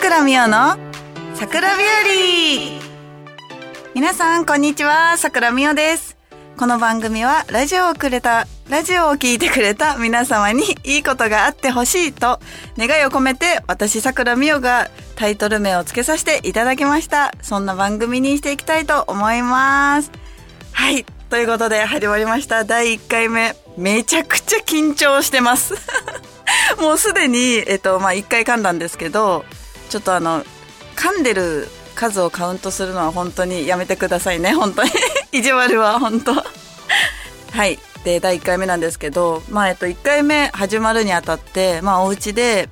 倉美代の桜日和。皆さんこんにちは。桜美代です。この番組はラジオをくれたラジオを聞いてくれた皆様にいいことがあってほしいと願いを込めて私桜美代がタイトル名を付けさせていただきました。そんな番組にしていきたいと思います。はい。ということで始まりました。第1回目。めちゃくちゃ緊張してます。もうすでに、えっと、まあ、1回噛んだんですけど、ちょっとあの、噛んでる数をカウントするのは本当にやめてくださいね、本当に。意地悪は本当。はい。で、第1回目なんですけど、まあ、えっと、1回目始まるにあたって、まあ、お家で、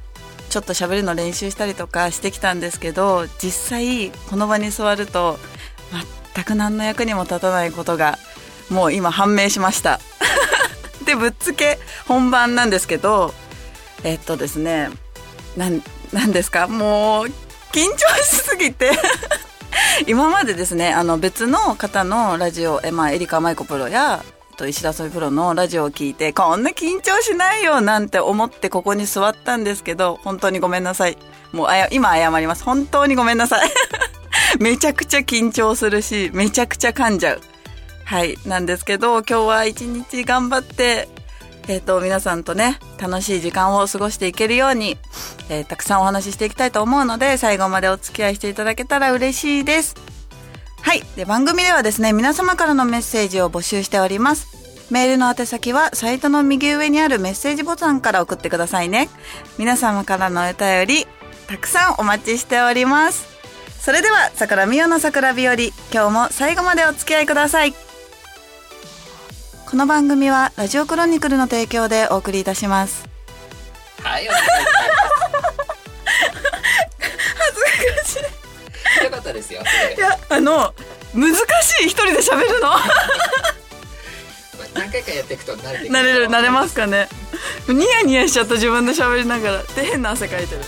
ちょっと喋るの練習したりとかしてきたんですけど、実際、この場に座ると、全く何の役にも立たないことが、もう今判明しました。で、ぶっつけ本番なんですけど、えっとですね、なん、なんですか？もう、緊張しすぎて 今までですね、あの別の方のラジオ、え、まあ、エリカ舞子プロや、と石田ソプロのラジオを聞いて、こんな緊張しないよなんて思ってここに座ったんですけど、本当にごめんなさい。もうあや、今謝ります。本当にごめんなさい。めちゃくちゃ緊張するし、めちゃくちゃ噛んじゃう。はい。なんですけど、今日は一日頑張ってえっ、ー、と、皆さんとね、楽しい時間を過ごしていけるように、えー、たくさんお話ししていきたいと思うので、最後までお付き合いしていただけたら嬉しいです。はい。で、番組ではですね、皆様からのメッセージを募集しております。メールの宛先は、サイトの右上にあるメッセージボタンから送ってくださいね。皆様からのお便り、たくさんお待ちしております。それでは、桜美代の桜日和、今日も最後までお付き合いください。この番組はラジオクロニクルの提供でお送りいたします。はいお願いし恥ずかしい。よかったですよいやあの難しい一人で喋るの。何回かやっていくと慣れて慣れる慣れますかねニヤニヤしちゃった自分で喋りながらで変な汗かいてる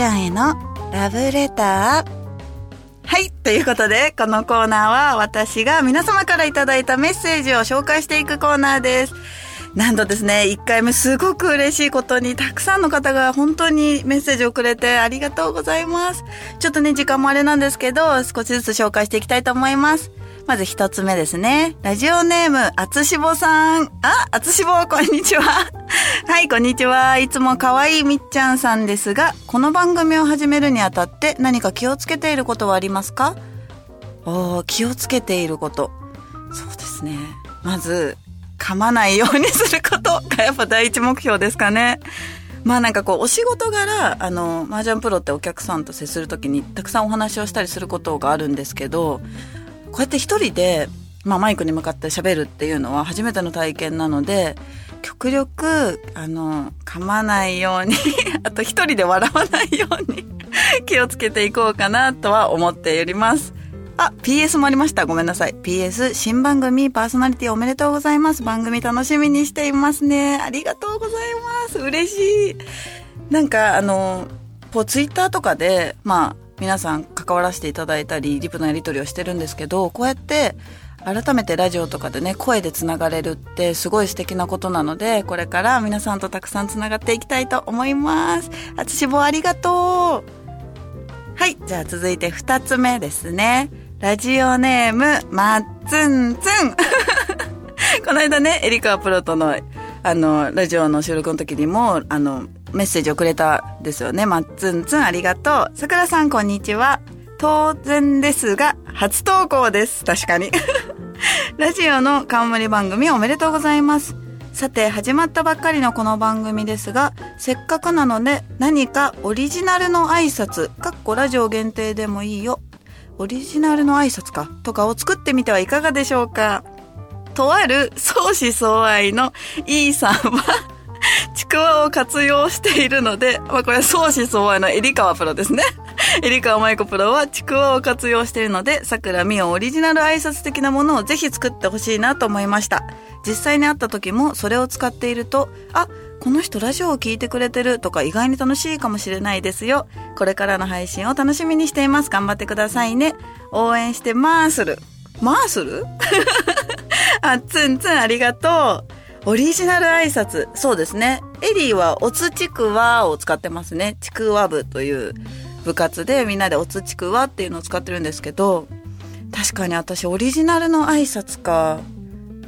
ちゃんへのラブレター。はい。ということで、このコーナーは私が皆様からいただいたメッセージを紹介していくコーナーです。なんとですね、1回目すごく嬉しいことに、たくさんの方が本当にメッセージをくれてありがとうございます。ちょっとね、時間もあれなんですけど、少しずつ紹介していきたいと思います。まず一つ目ですね。ラジオネーム、あつしぼさん。あ、あつしぼ、こんにちは。はい、こんにちは。いつも可愛いみっちゃんさんですが、この番組を始めるにあたって何か気をつけていることはありますか？お気をつけていること。そうですね。まず、噛まないようにすることがやっぱ第一目標ですかね。まあなんかこう、お仕事柄、あの、麻雀プロってお客さんと接するときにたくさんお話をしたりすることがあるんですけど、こうやって一人で、まあ、マイクに向かって喋るっていうのは初めての体験なので、極力、あの、噛まないように あと一人で笑わないように 気をつけていこうかなとは思っております。あ、PS もありました。ごめんなさい。PS、新番組パーソナリティおめでとうございます。番組楽しみにしていますね。ありがとうございます。嬉しい。なんか、あの、こう、ツイッターとかで、まあ、皆さん関わらせていただいたりリプのやり取りをしてるんですけどこうやって改めてラジオとかでね声でつながれるってすごい素敵なことなのでこれから皆さんとたくさんつながっていきたいと思いますあつしぼありがとうはいじゃあ続いて2つ目ですねラジオネームまっつんつんこの間ねエリカプロとのあのラジオの収録の時にもあのメッセージをくれたですよね。まっつんつんありがとう。さくらさんこんにちは。当然ですが、初投稿です。確かに。ラジオの冠番組おめでとうございます。さて、始まったばっかりのこの番組ですが、せっかくなので何かオリジナルの挨拶、かっこラジオ限定でもいいよ。オリジナルの挨拶か、とかを作ってみてはいかがでしょうか。とある相思相愛の E さんは ちくわを活用しているので、まあこれ相思相愛のエリカワプロですね。エリカワマイコプロはちくわを活用しているので、桜美オオリジナル挨拶的なものをぜひ作ってほしいなと思いました。実際に会った時もそれを使っていると、あ、この人ラジオを聞いてくれてるとか意外に楽しいかもしれないですよ。これからの配信を楽しみにしています。頑張ってくださいね。応援してまーする。マースルあ、つんつんありがとう。オリジナル挨拶。そうですね。エリーはおつちくわを使ってますね。ちくわ部という部活でみんなでおつちくわっていうのを使ってるんですけど、確かに私オリジナルの挨拶か。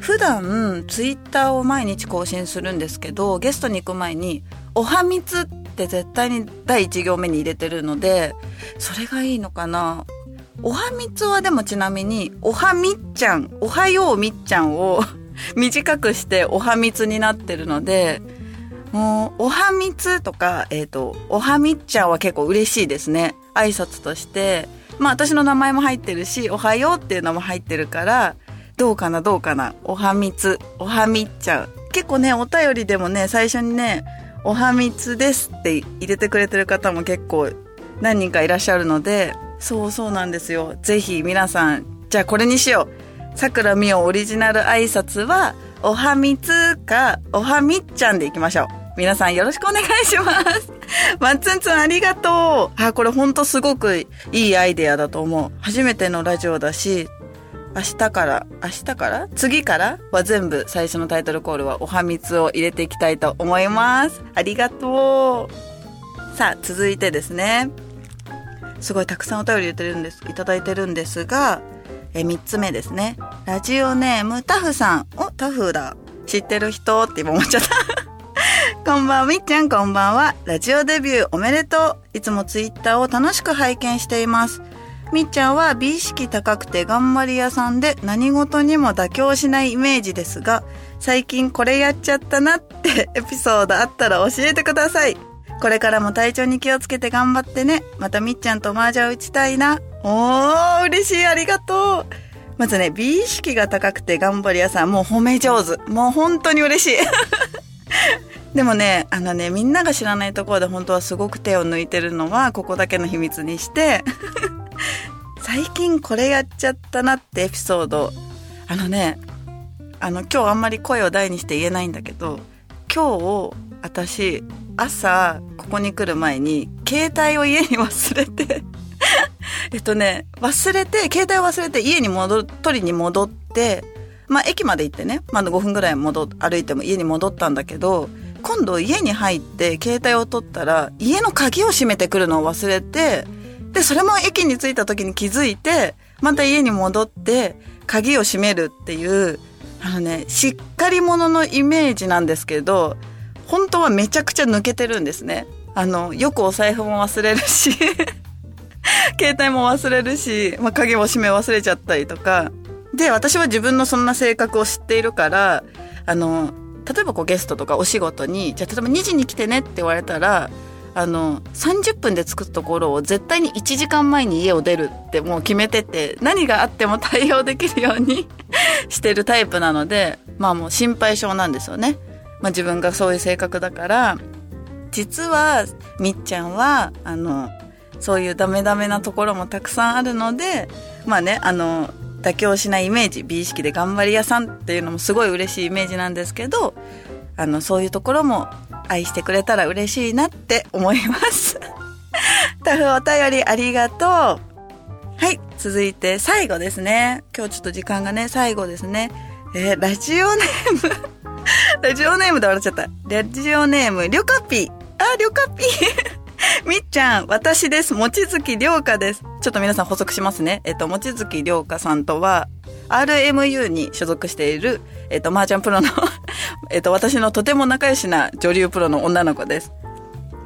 普段ツイッターを毎日更新するんですけど、ゲストに行く前に、おはみつって絶対に第一行目に入れてるので、それがいいのかな。おはみつはでもちなみに、おはみっちゃん、おはようみっちゃんを短くしておはみつになってるので、もう、おはみつとか、えっ、と、おはみっちゃんは結構嬉しいですね。挨拶として。まあ私の名前も入ってるし、おはようっていうのも入ってるから、どうかなどうかな。おはみつ、おはみっちゃん。結構ね、お便りでもね、最初にね、おはみつですって入れてくれてる方も結構何人かいらっしゃるので、そうそうなんですよ。ぜひ皆さん、じゃあこれにしよう。桜美桜オリジナル挨拶は、おはみつか、おはみっちゃんでいきましょう。皆さんよろしくお願いします。まっつんつんありがとう。あ、これほんとすごくいいアイデアだと思う。初めてのラジオだし、明日から、明日から？次からは全部最初のタイトルコールはおはみつを入れていきたいと思います。ありがとう。さあ、続いてですね。すごいたくさんお便り入れてるんです、いただいてるんですが、え、三つ目ですね。ラジオネームタフさん。お、タフだ。知ってる人って今思っちゃった。こんばんは、みっちゃんこんばんは。ラジオデビューおめでとう。いつもツイッターを楽しく拝見しています。みっちゃんは美意識高くて頑張り屋さんで何事にも妥協しないイメージですが、最近これやっちゃったなって エピソードあったら教えてください。これからも体調に気をつけて頑張ってね。またみっちゃんと麻雀打ちたいな。おー、嬉しい、ありがとう。まずね、美意識が高くて頑張り屋さん、もう褒め上手。もう本当に嬉しい。でもね、あのね、みんなが知らないところで本当はすごく手を抜いてるのは、ここだけの秘密にして、最近これやっちゃったなってエピソード。あのね、あの、今日あんまり声を大にして言えないんだけど、今日、私、朝、ここに来る前に、携帯を家に忘れて、えっとね、忘れて、携帯を忘れて家に戻る、取りに戻って、まあ、駅まで行ってね、まだ5分ぐらい戻、歩いても家に戻ったんだけど、今度家に入って携帯を取ったら、家の鍵を閉めてくるのを忘れて、で、それも駅に着いた時に気づいて、また家に戻って、鍵を閉めるっていう、あのね、しっかり者のイメージなんですけど、本当はめちゃくちゃ抜けてるんですね。あの、よくお財布も忘れるし、携帯も忘れるし、まあ、鍵も閉め忘れちゃったりとか。で、私は自分のそんな性格を知っているから、あの、例えばこうゲストとかお仕事に、じゃあ例えば2時に来てねって言われたら、あの、30分で着くところを絶対に1時間前に家を出るってもう決めてて、何があっても対応できるように してるタイプなので、まあもう心配性なんですよね。まあ自分がそういう性格だから、実はみっちゃんは、あの、そういうダメダメなところもたくさんあるので、まあね、あの、妥協しないイメージ、美意識で頑張り屋さんっていうのもすごい嬉しいイメージなんですけど、あの、そういうところも愛してくれたら嬉しいなって思います。タフお便りありがとう。はい、続いて最後ですね。今日ちょっと時間がね、最後ですね。えーラジオネーム、ラジオネームで笑っちゃった。ラジオネーム、りょかぴ。あ、りょかぴ。みっちゃん、私です。もちづきりょうかです。ちょっと皆さん補足しますね。えっと、もちづきりょうかさんとは、RMU に所属している、えっと、麻雀プロの、えっと、私のとても仲良しな女流プロの女の子です。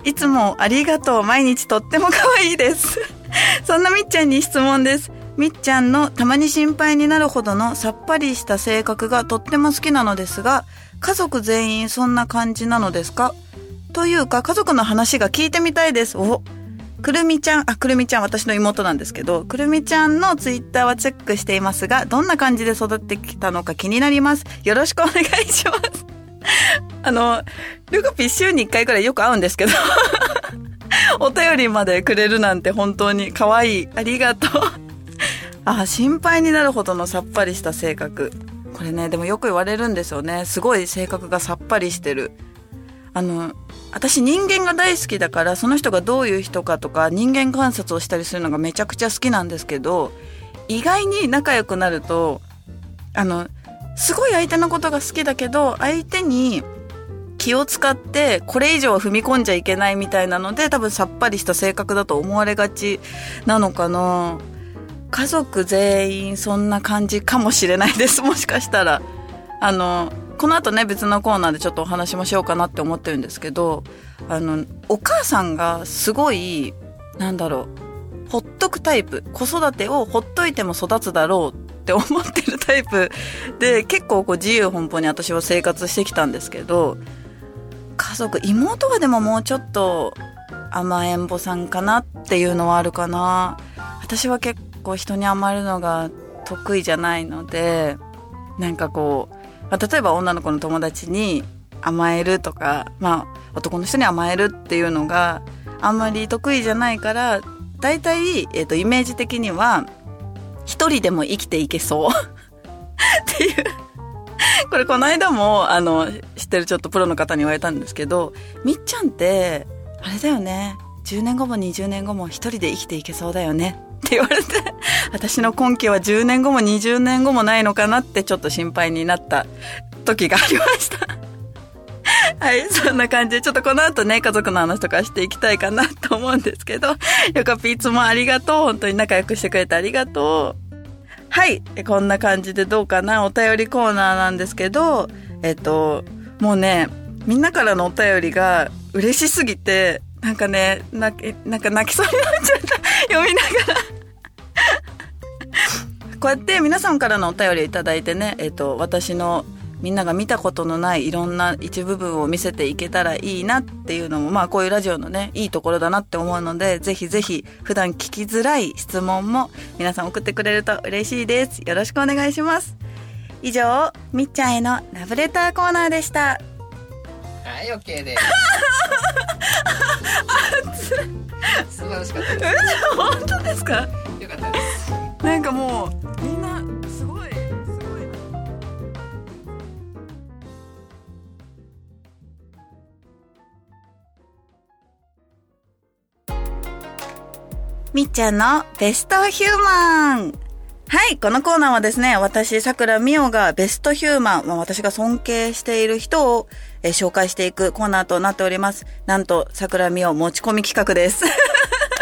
いつもありがとう。毎日とっても可愛いです。そんなみっちゃんに質問です。みっちゃんのたまに心配になるほどのさっぱりした性格がとっても好きなのですが、家族全員そんな感じなのですか？というか、家族の話が聞いてみたいです。おくるみちゃん、あ、くるみちゃん私の妹なんですけど、くるみちゃんのツイッターはチェックしていますが、どんな感じで育ってきたのか気になります。よろしくお願いします。あの、ルカピ週に1回くらいよく会うんですけど、お便りまでくれるなんて本当に可愛い。ありがとう。あ、心配になるほどのさっぱりした性格。これね、でもよく言われるんですよね。すごい性格がさっぱりしてる。あの、私人間が大好きだからその人がどういう人かとか人間観察をしたりするのがめちゃくちゃ好きなんですけど意外に仲良くなるとあのすごい相手のことが好きだけど相手に気を使ってこれ以上踏み込んじゃいけないみたいなので多分さっぱりした性格だと思われがちなのかな。家族全員そんな感じかもしれないです。もしかしたら。あのこの後ね別のコーナーでちょっとお話もしようかなって思ってるんですけどあのお母さんがすごいなんだろうほっとくタイプ子育てをほっといても育つだろうって思ってるタイプ で結構こう自由奔放に私は生活してきたんですけど家族妹がでももうちょっと甘えん坊さんかなっていうのはあるかな。私は結構人に甘えるのが得意じゃないのでなんかこう、まあ、例えば女の子の友達に甘えるとか、まあ、男の人に甘えるっていうのがあんまり得意じゃないから大体、えーと、イメージ的には一人でも生きていけそう。っていう。これこの間もあの知ってるちょっとプロの方に言われたんですけどみっちゃんってあれだよね。10年後も20年後も一人で生きていけそうだよね。って言われて 私の根拠は10年後も20年後もないのかなってちょっと心配になった時がありました はい、そんな感じで、ちょっとこの後ね、家族の話とかしていきたいかなと思うんですけど、よかぴいつもありがとう。本当に仲良くしてくれてありがとう。はい、こんな感じでどうかな、お便りコーナーなんですけど、えっと、もうね、みんなからのお便りが嬉しすぎて、なんかね、泣なんか泣きそうになっちゃった。読みながら こうやって皆さんからのお便りいただいてね、えっと、私のみんなが見たことのないいろんな一部分を見せていけたらいいなっていうのも、まあこういうラジオのね、いいところだなって思うので、ぜひぜひ普段聞きづらい質問も皆さん送ってくれると嬉しいです。よろしくお願いします。以上、みっちゃんへのラブレターコーナーでした。はい、OK です。素晴らしかったです。本当ですかよかったです。なんかもう、みんな、みっちゃんのベストヒューマン。はい、このコーナーはですね、私、桜美桜がベストヒューマン、まあ、私が尊敬している人を、え、紹介していくコーナーとなっております。なんと、桜美桜持ち込み企画です。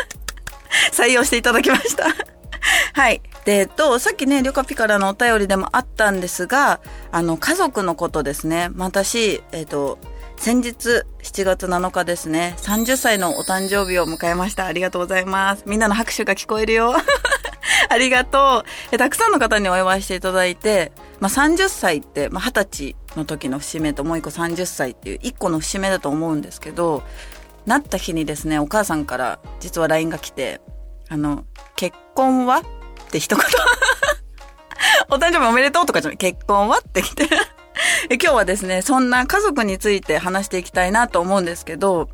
採用していただきました はい。で、えっと、さっきね、りょかぴからのお便りでもあったんですが、あの、家族のことですね。ま私、えっと、先日7月7日ですね、30歳のお誕生日を迎えました。ありがとうございます。みんなの拍手が聞こえるよ。ありがとう。たくさんの方にお祝いしていただいて、まあ、30歳って、まあ、20歳の時の節目ともう一個30歳っていう一個の節目だと思うんですけど、なった日にですね、お母さんから実は LINE が来て、あの、結婚は？って一言 お誕生日おめでとうとかじゃない、結婚は？って来て今日はですね、そんな家族について話していきたいなと思うんですけど、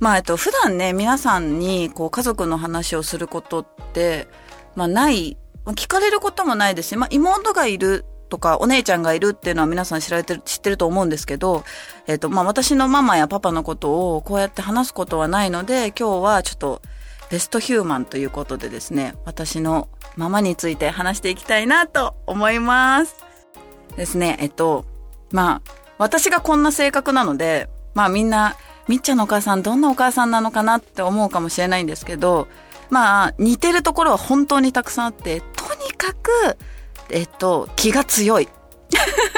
まあ、えっと、普段ね、皆さんに、こう、家族の話をすることって、まあ、ない、聞かれることもないですし、まあ、妹がいるとか、お姉ちゃんがいるっていうのは皆さん知られてる、知ってると思うんですけど、えっと、まあ、私のママやパパのことをこうやって話すことはないので、今日はちょっと、ベストヒューマンということでですね、私のママについて話していきたいなと思います。ですね、えっと、まあ、私がこんな性格なので、まあみんな、みっちゃんのお母さんどんなお母さんなのかなって思うかもしれないんですけど、まあ似てるところは本当にたくさんあって、とにかく、えっと、気が強い。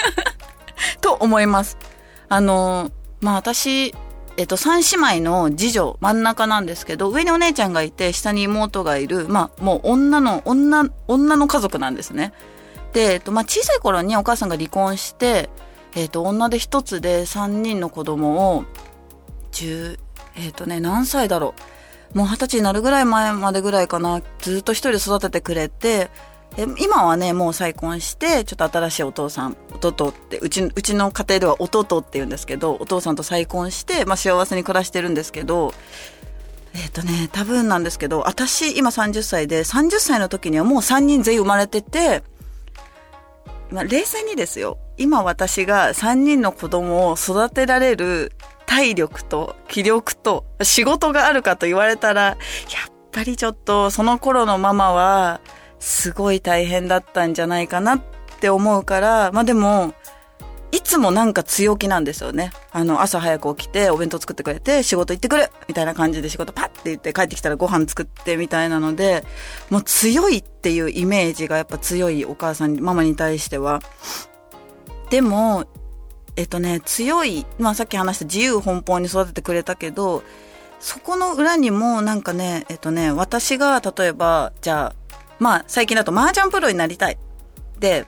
と思います。あの、まあ私、えっと、三姉妹の次女、真ん中なんですけど、上にお姉ちゃんがいて、下に妹がいる、まあ、もう女の、女、女の家族なんですね。で、えっと、まあ、小さい頃にお母さんが離婚して、えっ、ー、と、女で一つで三人の子供を、十、えっ、ー、とね、何歳だろう。もう二十歳になるぐらい前までぐらいかな。ずっと一人で育ててくれて、え今はね、もう再婚して、ちょっと新しいお父さん、弟って、うち、うちの家庭では弟って言うんですけど、お父さんと再婚して、まあ幸せに暮らしてるんですけど、えっ、とね、多分なんですけど、私今30歳で、30歳の時にはもう3人全員生まれてて、まあ、冷静にですよ。今私が3人の子供を育てられる体力と気力と仕事があるかと言われたら、やっぱりちょっとその頃のママはすごい大変だったんじゃないかなって思うから、まあでも、いつもなんか強気なんですよね。あの、朝早く起きてお弁当作ってくれて仕事行ってくるみたいな感じで仕事パッて言って帰ってきたらご飯作ってみたいなので、もう強いっていうイメージがやっぱ強いお母さんに、ママに対しては。でも、えっとね、強い、まあさっき話した自由奔放に育ててくれたけど、そこの裏にもなんかね、えっとね、私が例えば、じゃあ、まあ最近だと麻雀プロになりたい。で、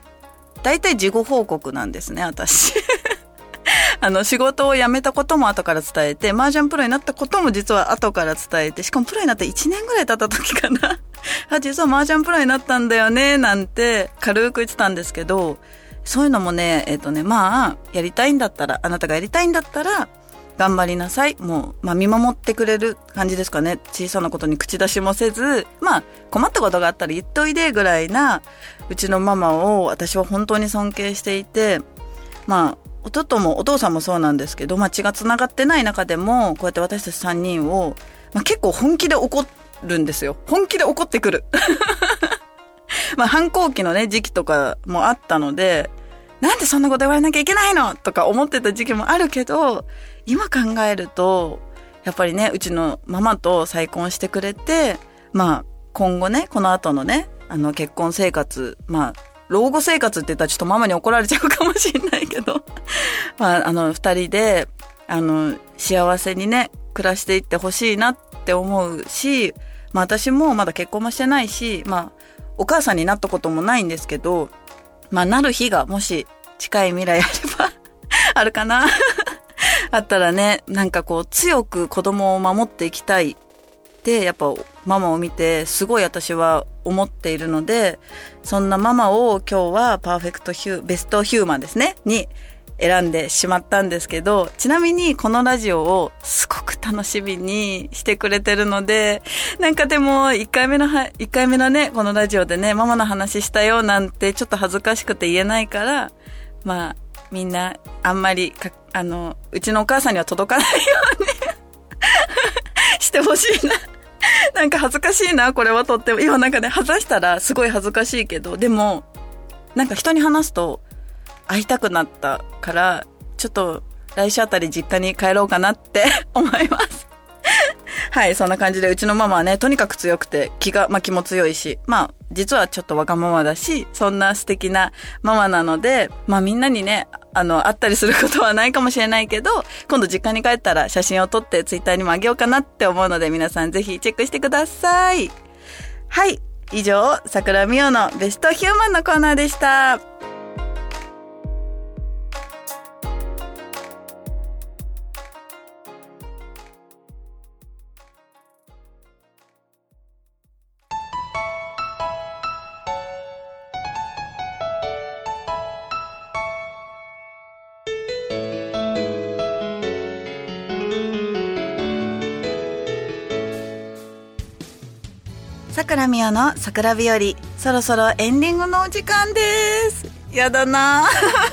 大体事後報告なんですね、私。あの、仕事を辞めたことも後から伝えて、麻雀プロになったことも実は後から伝えて、しかもプロになって1年ぐらい経った時かな。あ、実は麻雀プロになったんだよね、なんて軽く言ってたんですけど、そういうのもね、えっ、ー、とね、まあ、やりたいんだったら、あなたがやりたいんだったら、頑張りなさい。もう、まあ見守ってくれる感じですかね。小さなことに口出しもせず、まあ困ったことがあったら言っといでぐらいな、うちのママを私は本当に尊敬していて、まあ、弟もお父さんもそうなんですけど、まあ血が繋がってない中でも、こうやって私たち3人を、まあ結構本気で怒るんですよ。本気で怒ってくる。まあ反抗期のね、時期とかもあったので、なんでそんなこと言われなきゃいけないの？とか思ってた時期もあるけど、今考えると、やっぱりね、うちのママと再婚してくれて、まあ、今後ね、この後のね、あの、結婚生活、まあ、老後生活って言ったらちょっとママに怒られちゃうかもしれないけど、まあ、あの、二人で、あの、幸せにね、暮らしていってほしいなって思うし、まあ私もまだ結婚もしてないし、まあ、お母さんになったこともないんですけど、まあなる日がもし近い未来あれば あるかな？あったらね、なんかこう強く子供を守っていきたいってやっぱママを見てすごい私は思っているので、そんなママを今日はパーフェクトヒュー、ベストヒューマンですね、に選んでしまったんですけど、ちなみにこのラジオをすごく楽しみにしてくれてるので、なんかでも1回目のは、1回目のね、このラジオでね、ママの話したよなんてちょっと恥ずかしくて言えないから、まあ、みんなあんまりかあの、うちのお母さんには届かないように してほしいななんか恥ずかしいな、これはとっても。今なんかね、外したらすごい恥ずかしいけど、でも、なんか人に話すと会いたくなったから、ちょっと来週あたり実家に帰ろうかなって 思います はい、そんな感じで、うちのママはね、とにかく強くて、気が、まあ気も強いし、まあ、実はちょっとわがままだし、そんな素敵なママなので、まあみんなにね、あの、会ったりすることはないかもしれないけど、今度実家に帰ったら写真を撮ってツイッターにもあげようかなって思うので、皆さんぜひチェックしてください。はい。以上、桜美代のベストヒューマンのコーナーでした。桜美代の桜日和。そろそろエンディングのお時間です。やだな。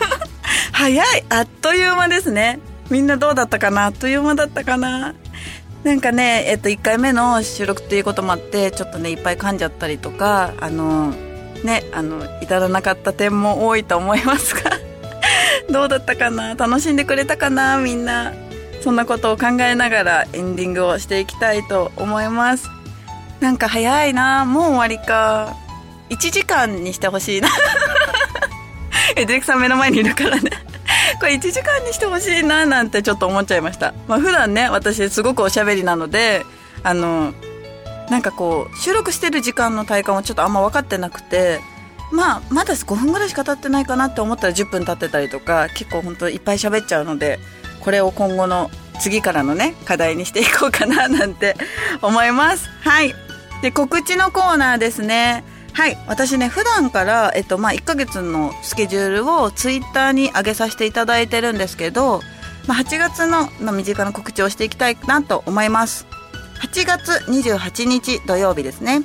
早い。あっという間ですね。みんなどうだったかな？あっという間だったかな？なんかねえっと1回目の収録っていうこともあってちょっとねいっぱい噛んじゃったりとかあのねあの至らなかった点も多いと思いますが。どうだったかな？楽しんでくれたかな？みんな。そんなことを考えながらエンディングをしていきたいと思います。なんか早いなもう終わりか。1時間にしてほしいな。えディレクさん目の前にいるからね。これ1時間にしてほしいななんてちょっと思っちゃいました。まあ普段ね私すごくおしゃべりなのであのなんかこう収録してる時間の体感はちょっとあんま分かってなくてまあまだ5分ぐらいしか経ってないかなって思ったら10分経ってたりとか結構本当いっぱい喋っちゃうのでこれを今後の次からのね課題にしていこうかななんて思います。はい。で、告知のコーナーですね。はい。私ね、普段から、えっと、まあ、1ヶ月のスケジュールをツイッターに上げさせていただいてるんですけど、まあ、8月の、まあ、身近な告知をしていきたいなと思います。8月28日土曜日ですね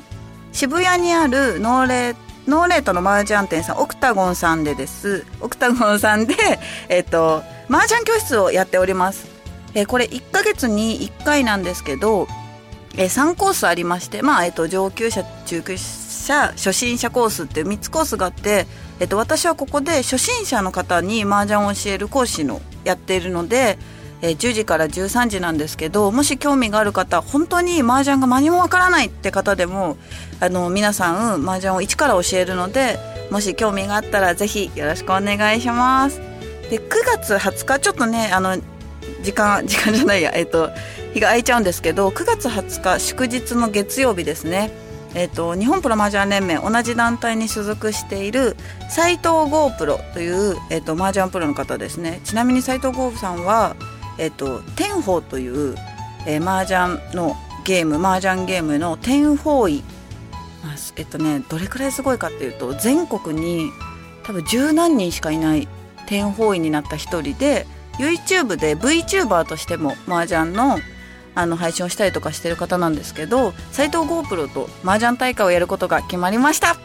渋谷にあるノーレーノーレートの麻雀店さんオクタゴンさんでですオクタゴンさんでえっと麻雀教室をやっておりますえこれ1ヶ月に1回なんですけどえ3コースありましてまあえっと上級者中級者初心者コースっていう3つコースがあってえっと私はここで初心者の方に麻雀を教える講師のやっているのでえー、10時から13時なんですけどもし興味がある方本当に麻雀が何もわからないって方でもあの皆さん麻雀を一から教えるのでもし興味があったらぜひよろしくお願いします。で9月20日ちょっとねあの時間 時間じゃないや。えっ、ー、と日が空いちゃうんですけど9月20日祝日の月曜日ですね。えーと、日本プロ麻雀連盟同じ団体に所属している斉藤剛プロという、えーと、と麻雀プロの方ですね。ちなみに斉藤剛さんはえっと、天宝という、えー、麻雀のゲーム麻雀ゲームの天宝位、まあ、えっとねどれくらいすごいかっていうと全国に多分十何人しかいない天宝位になった一人で YouTube で VTuber としても麻雀のあの配信をしたりとかしてる方なんですけど斎藤 GoPro と麻雀大会をやることが決まりました。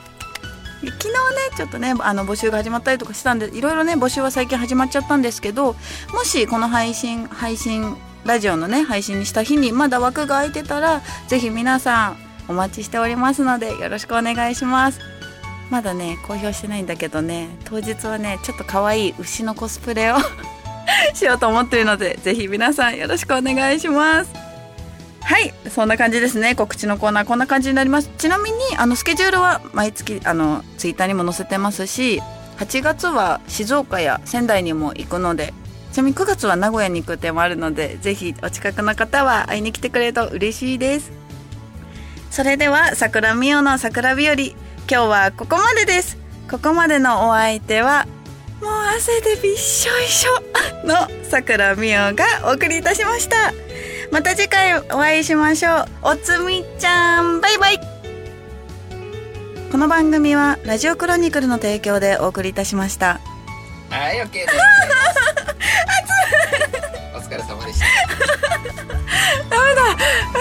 昨日ねちょっとねあの募集が始まったりとかしたんでいろいろね募集は最近始まっちゃったんですけどもしこの配信配信ラジオのね配信にした日にまだ枠が空いてたらぜひ皆さんお待ちしておりますのでよろしくお願いします。まだね公表してないんだけどね当日はねちょっと可愛い牛のコスプレを しようと思ってるのでぜひ皆さんよろしくお願いします。はいそんな感じですね。告知のコーナーこんな感じになります。ちなみにあのスケジュールは毎月あのツイッターにも載せてますし8月は静岡や仙台にも行くのでちなみに9月は名古屋に行く手もあるのでぜひお近くの方は会いに来てくれると嬉しいです。それでは桜美代の桜日和今日はここまでです。ここまでのお相手はもう汗でびっしょいしょ。のさくらみおがお送りいたしました。また次回お会いしましょう。おつみちゃんバイバイ。この番組はラジオクロニクルの提供でお送りいたしました。はい OK です。お疲れ様でした。ダメだ。